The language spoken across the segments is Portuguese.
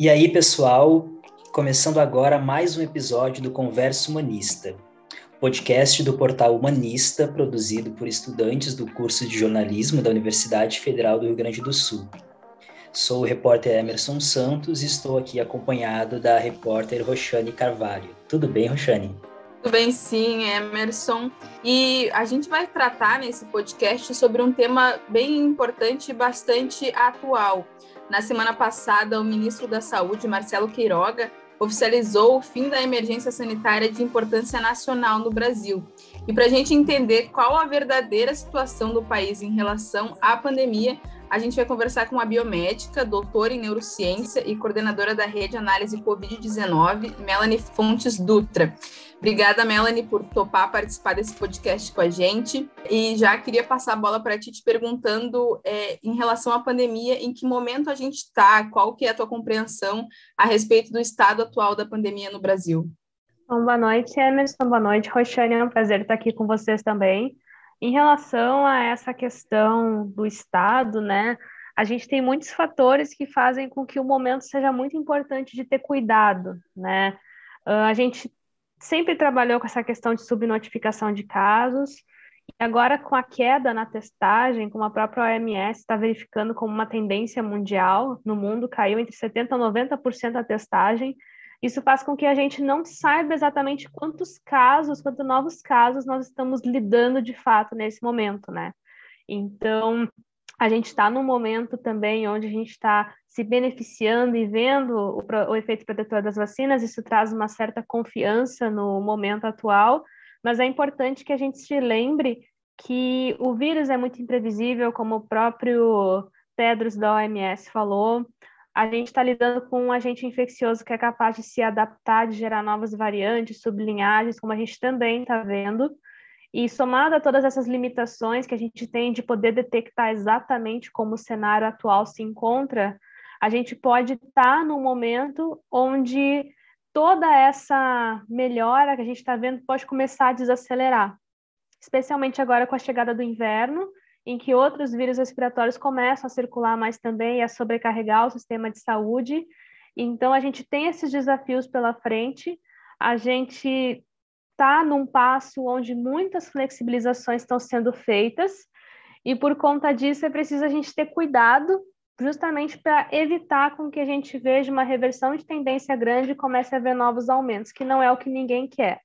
E aí, pessoal, começando agora mais um episódio do Converso Humanista, podcast do portal Humanista, produzido por estudantes do curso de jornalismo da Universidade Federal do Rio Grande do Sul. Sou o repórter Emerson Santos e estou aqui acompanhado da repórter Roxane Carvalho. Tudo bem, Roxane? Tudo bem, sim, Emerson. E a gente vai tratar nesse podcast sobre um tema bem importante e bastante atual, na semana passada, o ministro da Saúde, Marcelo Queiroga, oficializou o fim da emergência sanitária de importância nacional no Brasil. E para a gente entender qual a verdadeira situação do país em relação à pandemia, a gente vai conversar com uma biomédica, doutora em neurociência e coordenadora da rede Análise Covid-19, Melanie Fontes Dutra. Obrigada, Melanie, por topar participar desse podcast com a gente. E já queria passar a bola para ti te perguntando é, em relação à pandemia, em que momento a gente está, qual que é a tua compreensão a respeito do estado atual da pandemia no Brasil? Bom, boa noite, Emerson. Boa noite, Roxane. É um prazer estar aqui com vocês também. Em relação a essa questão do Estado, né, a gente tem muitos fatores que fazem com que o momento seja muito importante de ter cuidado, né? Uh, a gente sempre trabalhou com essa questão de subnotificação de casos, e agora com a queda na testagem, como a própria OMS está verificando como uma tendência mundial no mundo, caiu entre 70% e 90% a testagem, isso faz com que a gente não saiba exatamente quantos casos, quantos novos casos nós estamos lidando de fato nesse momento, né? Então, a gente está num momento também onde a gente está se beneficiando e vendo o, o, efeito protetor das vacinas, isso traz uma certa confiança no momento atual, mas é importante que a gente se lembre que o vírus é muito imprevisível, como o próprio Tedros da OMS falou, a gente está lidando com um agente infeccioso que é capaz de se adaptar, de gerar novas variantes, sublinhagens, como a gente também está vendo. E somado a todas essas limitações que a gente tem de poder detectar exatamente como o cenário atual se encontra, a gente pode estar tá num momento onde toda essa melhora que a gente está vendo pode começar a desacelerar, especialmente agora com a chegada do inverno em que outros vírus respiratórios começam a circular mais também e a sobrecarregar o sistema de saúde. Então, a gente tem esses desafios pela frente, a gente está num passo onde muitas flexibilizações estão sendo feitas, e por conta disso é preciso a gente ter cuidado justamente para evitar com que a gente veja uma reversão de tendência grande e comece a ver novos aumentos, que não é o que ninguém quer.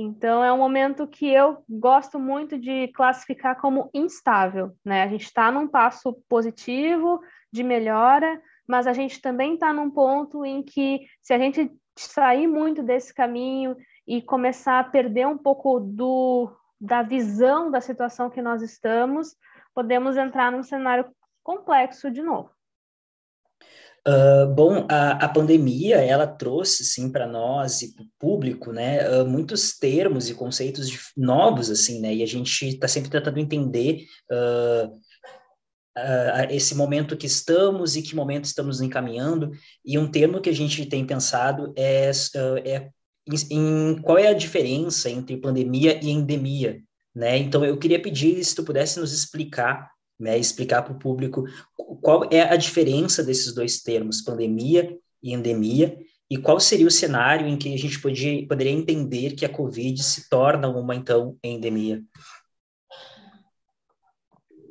Então, é um momento que eu gosto muito de classificar como instável, né? A gente está num passo positivo de melhora, mas a gente também está num ponto em que, se a gente sair muito desse caminho e começar a perder um pouco do, da visão da situação que nós estamos, podemos entrar num cenário complexo de novo. Uh, bom, a, a, pandemia, ela trouxe, sim, para nós e para o público, né, uh, muitos termos e conceitos de, novos, assim, né, e a gente está sempre tentando entender uh, esse momento que estamos e que momento estamos encaminhando, e um termo que a gente tem pensado é, é em, em qual é a diferença entre pandemia e endemia, né, então eu queria pedir se tu pudesse nos explicar né, explicar para o público qual é a diferença desses dois termos, pandemia e endemia, e qual seria o cenário em que a gente podia, poderia entender que a Covid se torna uma, então, endemia?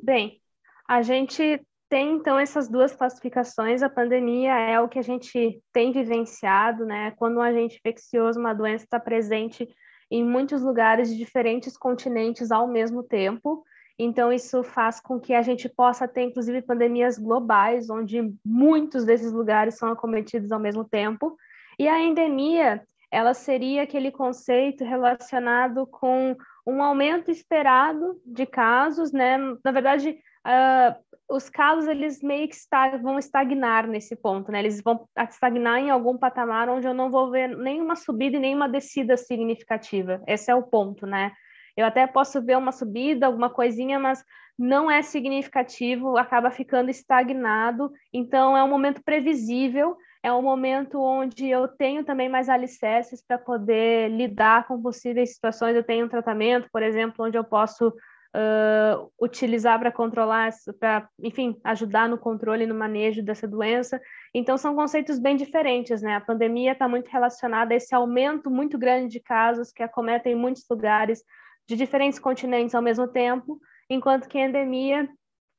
Bem, a gente tem, então, essas duas classificações. A pandemia é o que a gente tem vivenciado, né? Quando um agente infeccioso, uma doença está presente em muitos lugares de diferentes continentes ao mesmo tempo. Então, isso faz com que a gente possa ter, inclusive, pandemias globais, onde muitos desses lugares são acometidos ao mesmo tempo. E a endemia, ela seria aquele conceito relacionado com um aumento esperado de casos, né? Na verdade, uh, os casos, eles meio que vão estagnar nesse ponto, né? Eles vão estagnar em algum patamar onde eu não vou ver nenhuma subida e nenhuma descida significativa. Esse é o ponto, né? Eu até posso ver uma subida, alguma coisinha, mas não é significativo, acaba ficando estagnado. Então, é um momento previsível, é um momento onde eu tenho também mais alicerces para poder lidar com possíveis situações. Eu tenho um tratamento, por exemplo, onde eu posso uh, utilizar para controlar, para, enfim, ajudar no controle e no manejo dessa doença. Então, são conceitos bem diferentes, né? A pandemia está muito relacionada a esse aumento muito grande de casos que acometem em muitos lugares de diferentes continentes ao mesmo tempo, enquanto que a endemia,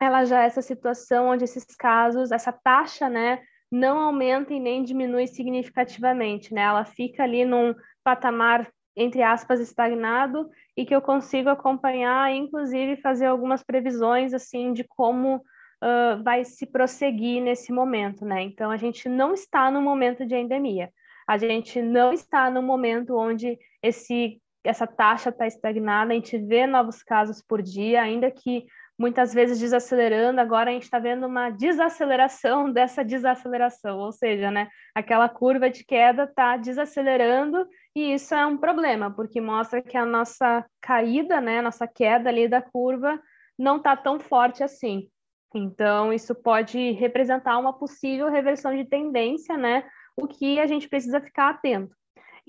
ela já é essa situação onde esses casos, essa taxa, né, não aumenta e nem diminui significativamente, né? Ela fica ali num patamar entre aspas estagnado e que eu consigo acompanhar, inclusive fazer algumas previsões assim de como uh, vai se prosseguir nesse momento, né? Então a gente não está no momento de endemia, a gente não está no momento onde esse essa taxa está estagnada, a gente vê novos casos por dia, ainda que muitas vezes desacelerando, agora a gente está vendo uma desaceleração dessa desaceleração, ou seja, né, aquela curva de queda está desacelerando e isso é um problema, porque mostra que a nossa caída, né, nossa queda ali da curva não está tão forte assim. Então, isso pode representar uma possível reversão de tendência, né, o que a gente precisa ficar atento.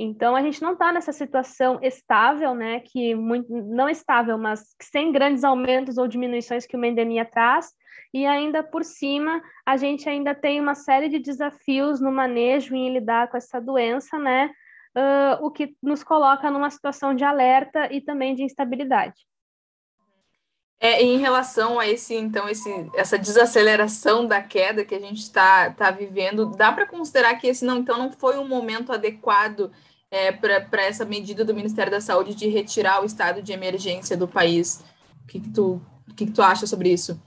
Então, a gente não está nessa situação estável, né, que muito, não estável, mas sem grandes aumentos ou diminuições que uma endemia traz, e ainda por cima, a gente ainda tem uma série de desafios no manejo em lidar com essa doença, né, uh, o que nos coloca numa situação de alerta e também de instabilidade. É, em relação a esse, então, esse, essa desaceleração da queda que a gente está tá vivendo, dá para considerar que esse não, então, não foi um momento adequado é, para essa medida do Ministério da Saúde de retirar o estado de emergência do país. O que, que, tu, o que, que tu acha sobre isso?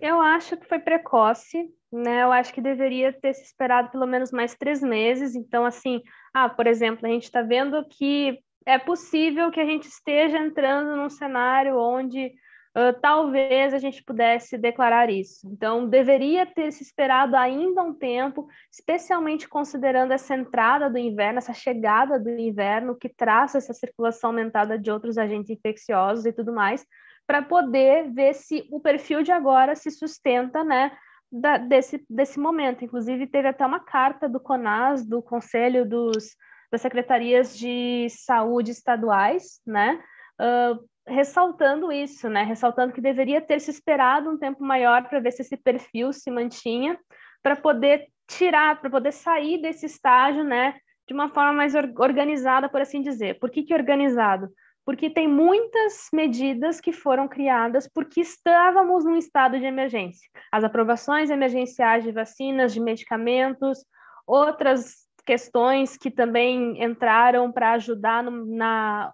Eu acho que foi precoce, né? Eu acho que deveria ter se esperado pelo menos mais três meses. Então, assim, ah, por exemplo, a gente está vendo que é possível que a gente esteja entrando num cenário onde uh, talvez a gente pudesse declarar isso. Então, deveria ter se esperado ainda um tempo, especialmente considerando essa entrada do inverno, essa chegada do inverno, que traz essa circulação aumentada de outros agentes infecciosos e tudo mais, para poder ver se o perfil de agora se sustenta, né? Da, desse, desse momento. Inclusive, teve até uma carta do CONAS, do Conselho dos, das Secretarias de Saúde Estaduais, né? Uh, ressaltando isso, né? Ressaltando que deveria ter se esperado um tempo maior para ver se esse perfil se mantinha, para poder tirar, para poder sair desse estágio, né? De uma forma mais organizada, por assim dizer. Por que, que organizado? Porque tem muitas medidas que foram criadas porque estávamos num estado de emergência. As aprovações emergenciais de vacinas, de medicamentos, outras questões que também entraram para ajudar no, na,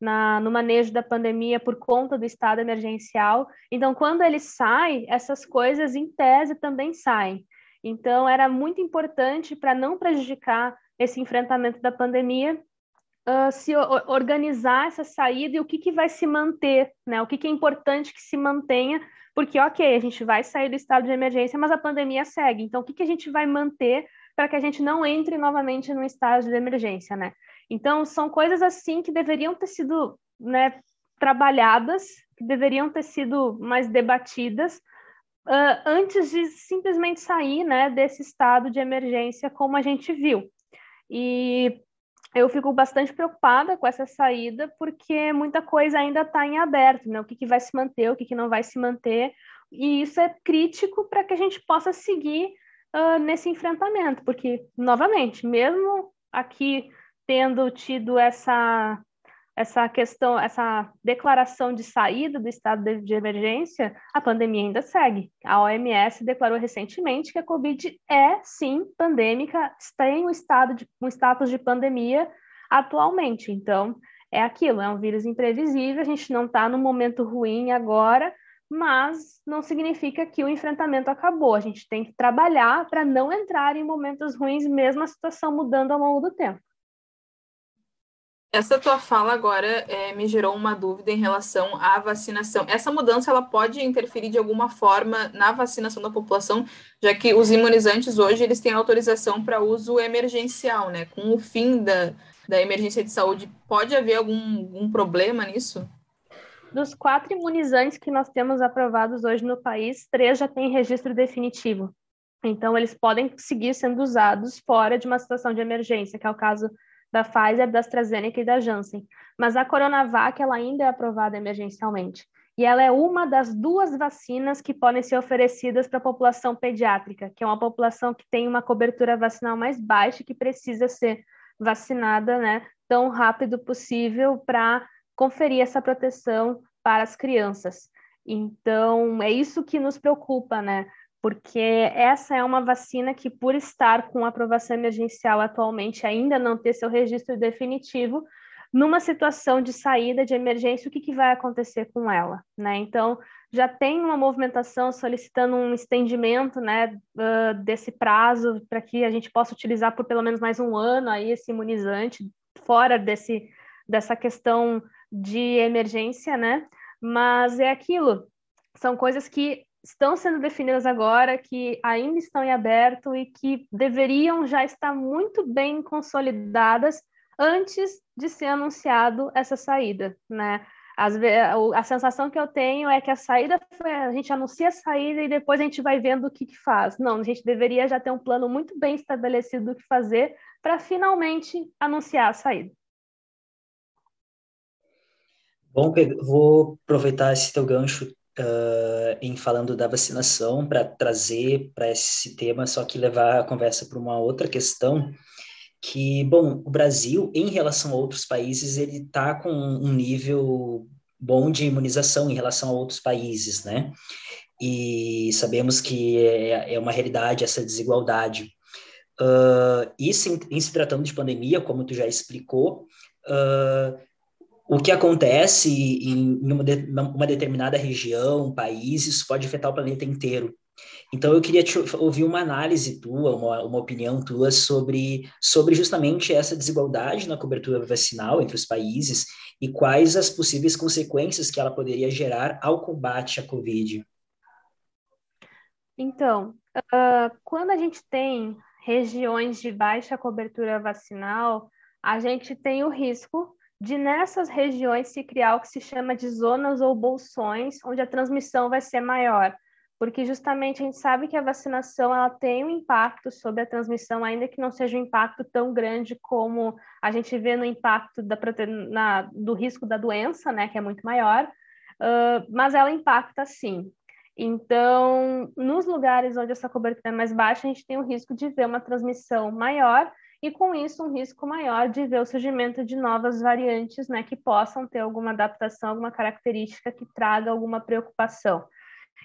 na, no manejo da pandemia por conta do estado emergencial. Então, quando ele sai, essas coisas, em tese, também saem. Então, era muito importante para não prejudicar esse enfrentamento da pandemia, uh, se organizar essa saída e o que, que vai se manter, né? O que, que é importante que se mantenha, porque, ok, a gente vai sair do estado de emergência, mas a pandemia segue. Então, o que, que a gente vai manter para que a gente não entre novamente no estado de emergência, né? Então, são coisas assim que deveriam ter sido né, trabalhadas, que deveriam ter sido mais debatidas uh, antes de simplesmente sair né, desse estado de emergência, como a gente viu. E eu fico bastante preocupada com essa saída, porque muita coisa ainda está em aberto, né? O que, que vai se manter, o que, que não vai se manter, e isso é crítico para que a gente possa seguir uh, nesse enfrentamento, porque, novamente, mesmo aqui tendo tido essa essa questão, essa declaração de saída do estado de emergência, a pandemia ainda segue. A OMS declarou recentemente que a Covid é sim pandêmica, tem um estado de um status de pandemia atualmente. Então, é aquilo, é um vírus imprevisível, a gente não está num momento ruim agora, mas não significa que o enfrentamento acabou. A gente tem que trabalhar para não entrar em momentos ruins, mesmo a situação mudando ao longo do tempo. Essa tua fala agora é, me gerou uma dúvida em relação à vacinação. Essa mudança ela pode interferir de alguma forma na vacinação da população, já que os imunizantes hoje eles têm autorização para uso emergencial, né? Com o fim da, da emergência de saúde, pode haver algum, algum problema nisso? Dos quatro imunizantes que nós temos aprovados hoje no país, três já têm registro definitivo. Então, eles podem seguir sendo usados fora de uma situação de emergência, que é o caso da Pfizer, da AstraZeneca e da Janssen. Mas a Coronavac ela ainda é aprovada emergencialmente. e ela é uma das duas vacinas que podem ser oferecidas para a população pediátrica, que é uma população que tem uma cobertura vacinal mais baixa que precisa ser vacinada, né, tão rápido possível para conferir essa proteção para as crianças. Então, é isso que nos preocupa, né? Porque essa é uma vacina que, por estar com aprovação emergencial atualmente, ainda não ter seu registro definitivo, numa situação de saída de emergência, o que, que vai acontecer com ela, né? Então, já tem uma movimentação solicitando um estendimento, né, uh, desse prazo para que a gente possa utilizar por pelo menos mais um ano aí esse imunizante, fora desse, dessa questão de emergência, né? Mas é aquilo, são coisas que estão sendo definidas agora, que ainda estão em aberto e que deveriam já estar muito bem consolidadas antes de ser anunciado essa saída, né? As, a sensação que eu tenho é que a saída foi, a gente anuncia a saída e depois a gente vai vendo o que, que faz. Não, a gente deveria já ter um plano muito bem estabelecido do que fazer para finalmente anunciar a saída. Bom, vou aproveitar esse teu gancho uh, em falando da vacinação para trazer para esse tema, só que levar a conversa para uma outra questão que, bom, o Brasil, em relação a outros países, ele está com um nível bom de imunização em relação a outros países, né? E sabemos que é, é uma realidade essa desigualdade. Uh, isso em, em, se tratando de pandemia, como tu já explicou, uh, o que acontece em uma, de, uma determinada região, país, pode afetar o planeta inteiro. Então, eu queria ouvir uma análise tua, uma, uma opinião tua sobre, sobre justamente essa desigualdade na cobertura vacinal entre os países e quais as possíveis consequências que ela poderia gerar ao combate à Covid. Então, uh, quando a gente tem regiões de baixa cobertura vacinal, a gente tem o risco de nessas regiões se criar o que se chama de zonas ou bolsões, onde a transmissão vai ser maior, porque justamente a gente sabe que a vacinação ela tem um impacto sobre a transmissão, ainda que não seja um impacto tão grande como a gente vê no impacto da na, do risco da doença, né, que é muito maior, uh, mas ela impacta sim. Então, nos lugares onde essa cobertura é mais baixa, a gente tem o risco de ver uma transmissão maior e com isso um risco maior de ver o surgimento de novas variantes, né, que possam ter alguma adaptação, alguma característica que traga alguma preocupação.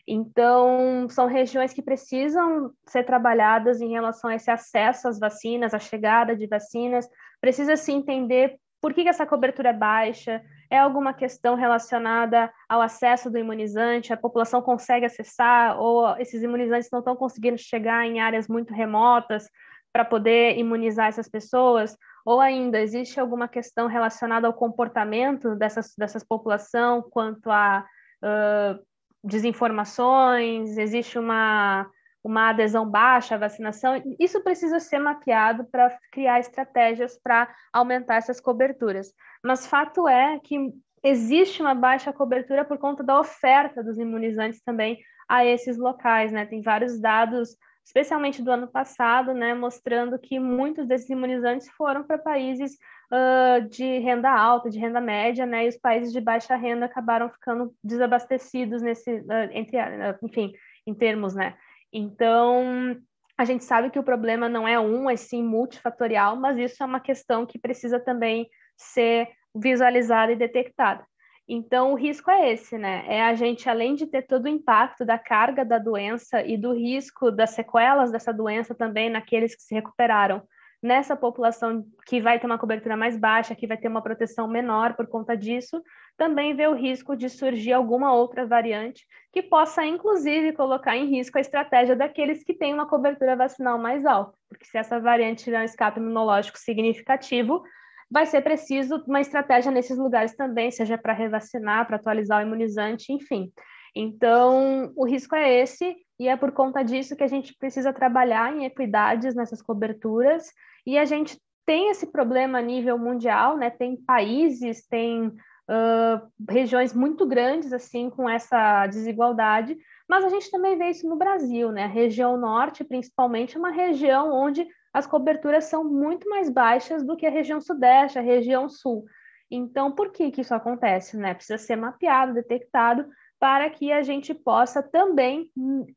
Então, são regiões que precisam ser trabalhadas em relação a esse acesso às vacinas, a chegada de vacinas. Precisa se entender por que, que essa cobertura é baixa, é alguma questão relacionada ao acesso do imunizante, a população consegue acessar, ou esses imunizantes não estão conseguindo chegar em áreas muito remotas, para poder imunizar essas pessoas? Ou ainda, existe alguma questão relacionada ao comportamento dessas, dessas população quanto a uh, desinformações? Existe uma, uma adesão baixa à vacinação? Isso precisa ser mapeado para criar estratégias para aumentar essas coberturas. Mas fato é que existe uma baixa cobertura por conta da oferta dos imunizantes também a esses locais, né? Tem vários dados especialmente do ano passado, né, mostrando que muitos desses imunizantes foram para países uh, de renda alta, de renda média, né, e os países de baixa renda acabaram ficando desabastecidos nesse, uh, entre, uh, enfim, em termos, né. Então, a gente sabe que o problema não é um, é sim multifatorial, mas isso é uma questão que precisa também ser visualizada e detectada. Então, o risco é esse, né? É a gente, além de ter todo o impacto da carga da doença e do risco das sequelas dessa doença também naqueles que se recuperaram, nessa população que vai ter uma cobertura mais baixa, que vai ter uma proteção menor por conta disso, também vê o risco de surgir alguma outra variante que possa, inclusive, colocar em risco a estratégia daqueles que têm uma cobertura vacinal mais alta, porque se essa variante tiver um escape imunológico significativo, vai ser preciso uma estratégia nesses lugares também, seja para revacinar, para atualizar o imunizante, enfim. Então, o risco é esse, e é por conta disso que a gente precisa trabalhar em equidades nessas coberturas, e a gente tem esse problema a nível mundial, né? Tem países, tem uh, regiões muito grandes, assim, com essa desigualdade, mas a gente também vê isso no Brasil, né? A região norte, principalmente, é uma região onde as coberturas são muito mais baixas do que a região sudeste, a região sul. Então, por que, que isso acontece? Né? Precisa ser mapeado, detectado, para que a gente possa também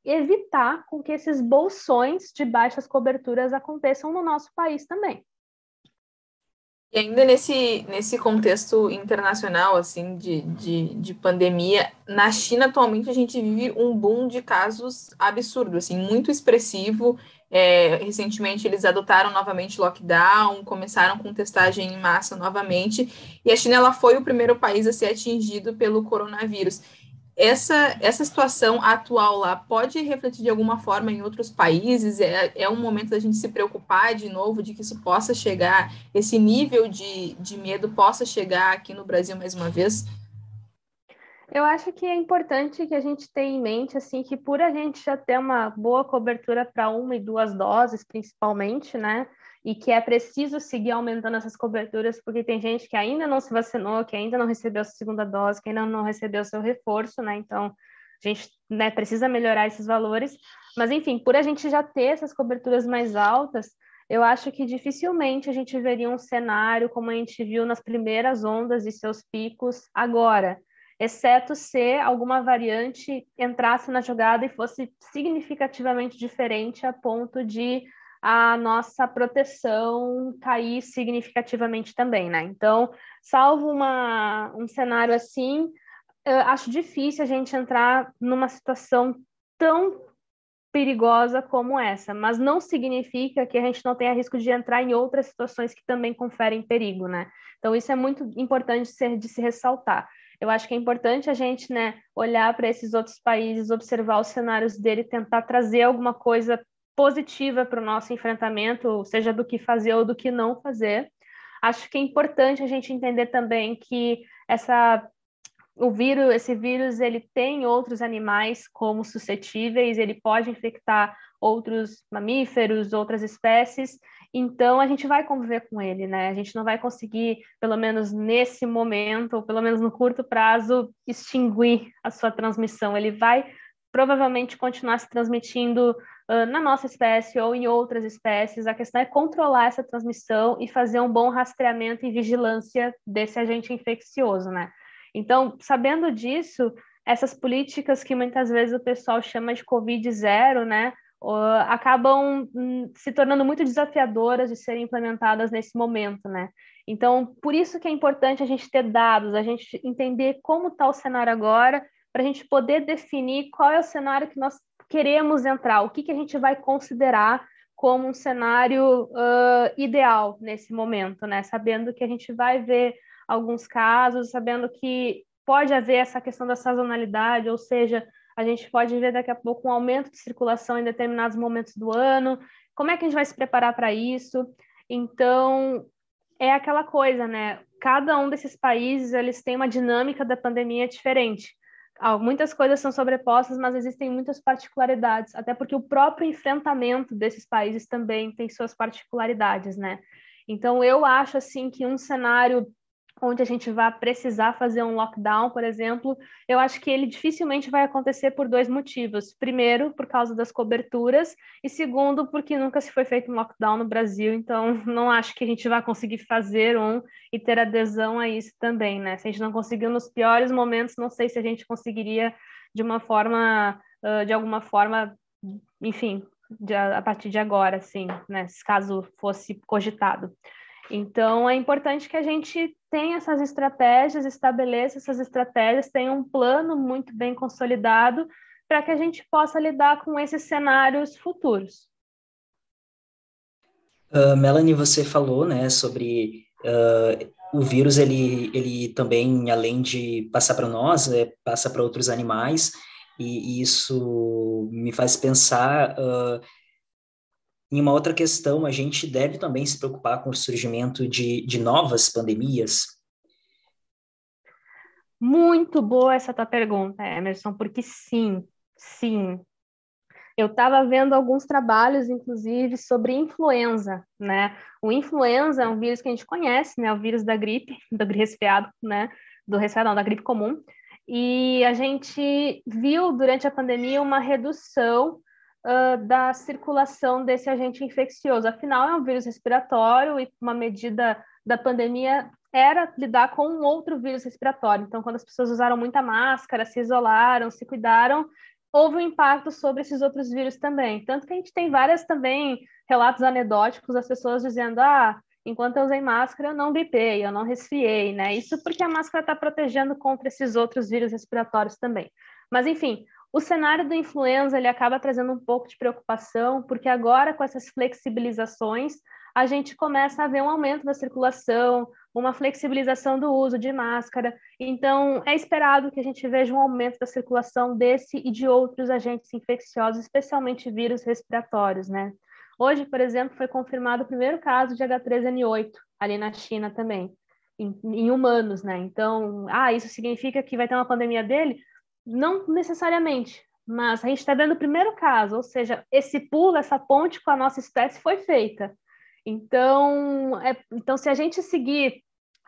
evitar com que esses bolsões de baixas coberturas aconteçam no nosso país também. E ainda nesse, nesse contexto internacional, assim, de, de, de pandemia, na China atualmente a gente vive um boom de casos absurdo, assim, muito expressivo. É, recentemente eles adotaram novamente lockdown, começaram com testagem em massa novamente, e a China ela foi o primeiro país a ser atingido pelo coronavírus essa, essa situação atual lá pode refletir de alguma forma em outros países? É, é um momento da gente se preocupar de novo de que isso possa chegar, esse nível de, de medo possa chegar aqui no Brasil mais uma vez? Eu acho que é importante que a gente tenha em mente assim que por a gente já ter uma boa cobertura para uma e duas doses, principalmente, né? e que é preciso seguir aumentando essas coberturas, porque tem gente que ainda não se vacinou, que ainda não recebeu a segunda dose, que ainda não recebeu o seu reforço, né? Então, a gente né, precisa melhorar esses valores. Mas, enfim, por a gente já ter essas coberturas mais altas, eu acho que dificilmente a gente veria um cenário como a gente viu nas primeiras ondas e seus picos agora, exceto se alguma variante entrasse na jogada e fosse significativamente diferente a ponto de a nossa proteção cair significativamente também, né? Então, salvo uma, um cenário assim, acho difícil a gente entrar numa situação tão perigosa como essa, mas não significa que a gente não tenha risco de entrar em outras situações que também conferem perigo, né? Então, isso é muito importante de, se ressaltar. Eu acho que é importante a gente, né, olhar para esses outros países, observar os cenários dele, tentar trazer alguma coisa positiva para o nosso enfrentamento, seja do que fazer ou do que não fazer. Acho que é importante a gente entender também que essa o vírus, esse vírus, ele tem outros animais como suscetíveis, ele pode infectar outros mamíferos, outras espécies, então a gente vai conviver com ele, né? A gente não vai conseguir, pelo menos nesse momento, ou pelo menos no curto prazo, extinguir a sua transmissão. Ele vai provavelmente continuar se transmitindo uh, na nossa espécie ou em outras espécies. A questão é controlar essa transmissão e fazer um bom rastreamento e vigilância desse agente infeccioso, né? Então, sabendo disso, essas políticas que muitas vezes o pessoal chama de Covid zero, né? Uh, acabam um, se tornando muito desafiadoras de serem implementadas nesse momento, né? Então, por isso que é importante a gente ter dados, a gente entender como está o cenário agora para a gente poder definir qual é o cenário que nós queremos entrar, o que, que a gente vai considerar como um cenário uh, ideal nesse momento, né? Sabendo que a gente vai ver alguns casos, sabendo que pode haver essa questão da sazonalidade, ou seja, a gente pode ver daqui a pouco um aumento de circulação em determinados momentos do ano. Como é que a gente vai se preparar para isso? Então, é aquela coisa, né? Cada um desses países, eles têm uma dinâmica da pandemia diferente muitas coisas são sobrepostas, mas existem muitas particularidades, até porque o próprio enfrentamento desses países também tem suas particularidades, né? Então, eu acho, assim, que um cenário onde a gente vai precisar fazer um lockdown, por exemplo, eu acho que ele dificilmente vai acontecer por dois motivos. Primeiro, por causa das coberturas, e segundo, porque nunca se foi feito um lockdown no Brasil, então não acho que a gente vai conseguir fazer um e ter adesão a isso também, né? Se a gente não conseguiu nos piores momentos, não sei se a gente conseguiria de uma forma, de alguma forma, enfim, a partir de agora, assim, né? Se caso fosse cogitado. Então, é importante que a gente tenha essas estratégias, estabeleça essas estratégias, tenha um plano muito bem consolidado para que a gente possa lidar com esses cenários futuros. Uh, Melanie, você falou, né, sobre uh, o vírus, ele, ele também, além de passar para nós, é, passa para outros animais, e, isso me faz pensar uh, em uma outra questão, a gente deve também se preocupar com o surgimento de, de novas pandemias? Muito boa essa tua pergunta, Emerson, porque sim, sim. Eu estava vendo alguns trabalhos, inclusive, sobre influenza, né? O influenza é um vírus que a gente conhece, né? O vírus da gripe, do resfriado, né? Do resfriado, não, da gripe comum. E a gente viu durante a pandemia uma redução uh, da circulação desse agente infeccioso. Afinal, é um vírus respiratório e uma medida da pandemia era lidar com um outro vírus respiratório. Então, quando as pessoas usaram muita máscara, se isolaram, se cuidaram, houve um impacto sobre esses outros vírus também. Tanto que a gente tem várias também relatos anedóticos das pessoas dizendo: ah, enquanto eu usei máscara, eu não gripei, eu não resfriei, né? Isso porque a máscara está protegendo contra esses outros vírus respiratórios também. Mas, enfim, o cenário do influenza ele acaba trazendo um pouco de preocupação, porque agora, com essas flexibilizações, a gente começa a ver um aumento da circulação, uma flexibilização do uso de máscara. Então, é esperado que a gente veja um aumento da circulação desse e de outros agentes infecciosos, especialmente vírus respiratórios, né? Hoje, por exemplo, foi confirmado o primeiro caso de H3N8 ali na China também, em, em humanos, né? Então, ah, isso significa que vai ter uma pandemia dele? Não necessariamente, mas a gente está vendo o primeiro caso, ou seja, esse pulo, essa ponte com a nossa espécie foi feita. Então, é, então se a gente seguir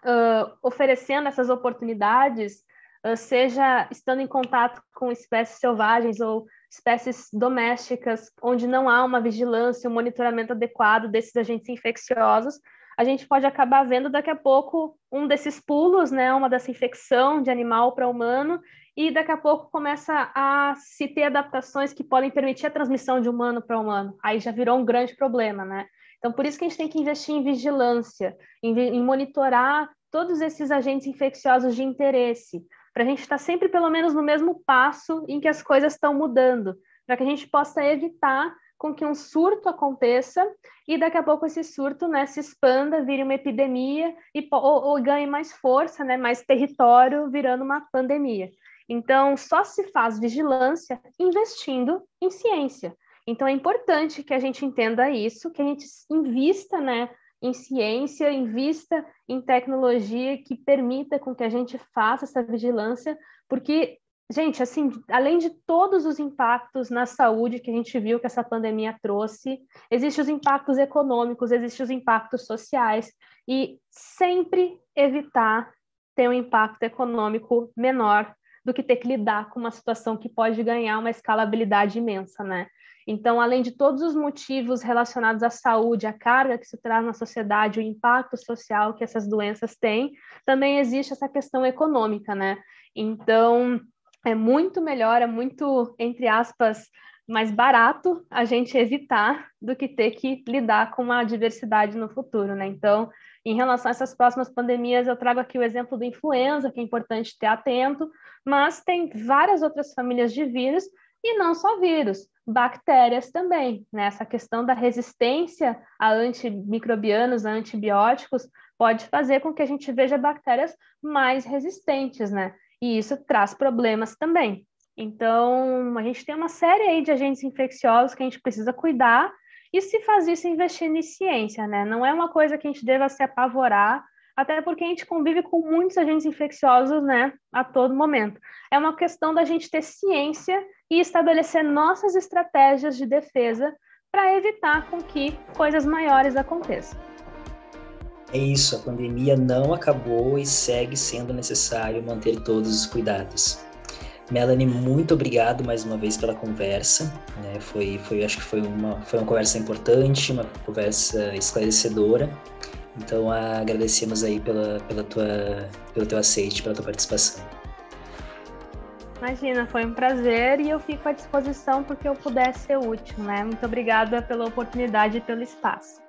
uh, oferecendo essas oportunidades, uh, seja estando em contato com espécies selvagens ou espécies domésticas, onde não há uma vigilância, um monitoramento adequado desses agentes infecciosos, a gente pode acabar vendo daqui a pouco um desses pulos, né, uma dessa infecção de animal para humano, e daqui a pouco começa a se ter adaptações que podem permitir a transmissão de humano para humano. Aí já virou um grande problema, né? Então, por isso que a gente tem que investir em vigilância, em, em monitorar todos esses agentes infecciosos de interesse, para a gente estar sempre pelo menos no mesmo passo em que as coisas estão mudando, para que a gente possa evitar com que um surto aconteça e daqui a pouco esse surto né, se expanda, vire uma epidemia e, ou, ou ganhe mais força, né, mais território, virando uma pandemia. Então, só se faz vigilância investindo em ciência. Então, é importante que a gente entenda isso, que a gente invista né, em ciência, invista em tecnologia que permita com que a gente faça essa vigilância, porque gente, assim, além de todos os impactos na saúde que a gente viu que essa pandemia trouxe, existem os impactos econômicos, existem os impactos sociais, e sempre evitar ter um impacto econômico menor do que ter que lidar com uma situação que pode ganhar uma escalabilidade imensa, né? Então, além de todos os motivos relacionados à saúde, a carga que se traz na sociedade, o impacto social que essas doenças têm, também existe essa questão econômica, né? Então, é muito melhor, é muito, entre aspas, mais barato a gente evitar do que ter que lidar com uma diversidade no futuro, né? Então, em relação a essas próximas pandemias, eu trago aqui o exemplo do influenza, que é importante ter atento, mas tem várias outras famílias de vírus e não só vírus, bactérias também, né? Essa questão da resistência a antimicrobianos, a antibióticos, pode fazer com que a gente veja bactérias mais resistentes, né? E isso traz problemas também. Então, a gente tem uma série aí de agentes infecciosos que a gente precisa cuidar e se faz isso investindo em ciência, né? Não é uma coisa que a gente deva se apavorar, até porque a gente convive com muitos agentes infecciosos, né, a todo momento. É uma questão da gente ter ciência e estabelecer nossas estratégias de defesa para evitar com que coisas maiores aconteçam. É isso, a pandemia não acabou e segue sendo necessário manter todos os cuidados. Melanie, muito obrigado mais uma vez pela conversa. Né? Foi, foi, acho que foi uma, foi uma conversa importante, uma conversa esclarecedora. Então agradecemos aí pela, pela tua, pelo teu aceite, pela tua participação. Imagina, foi um prazer e eu fico à disposição porque eu puder ser útil, né? Muito obrigada pela oportunidade e pelo espaço.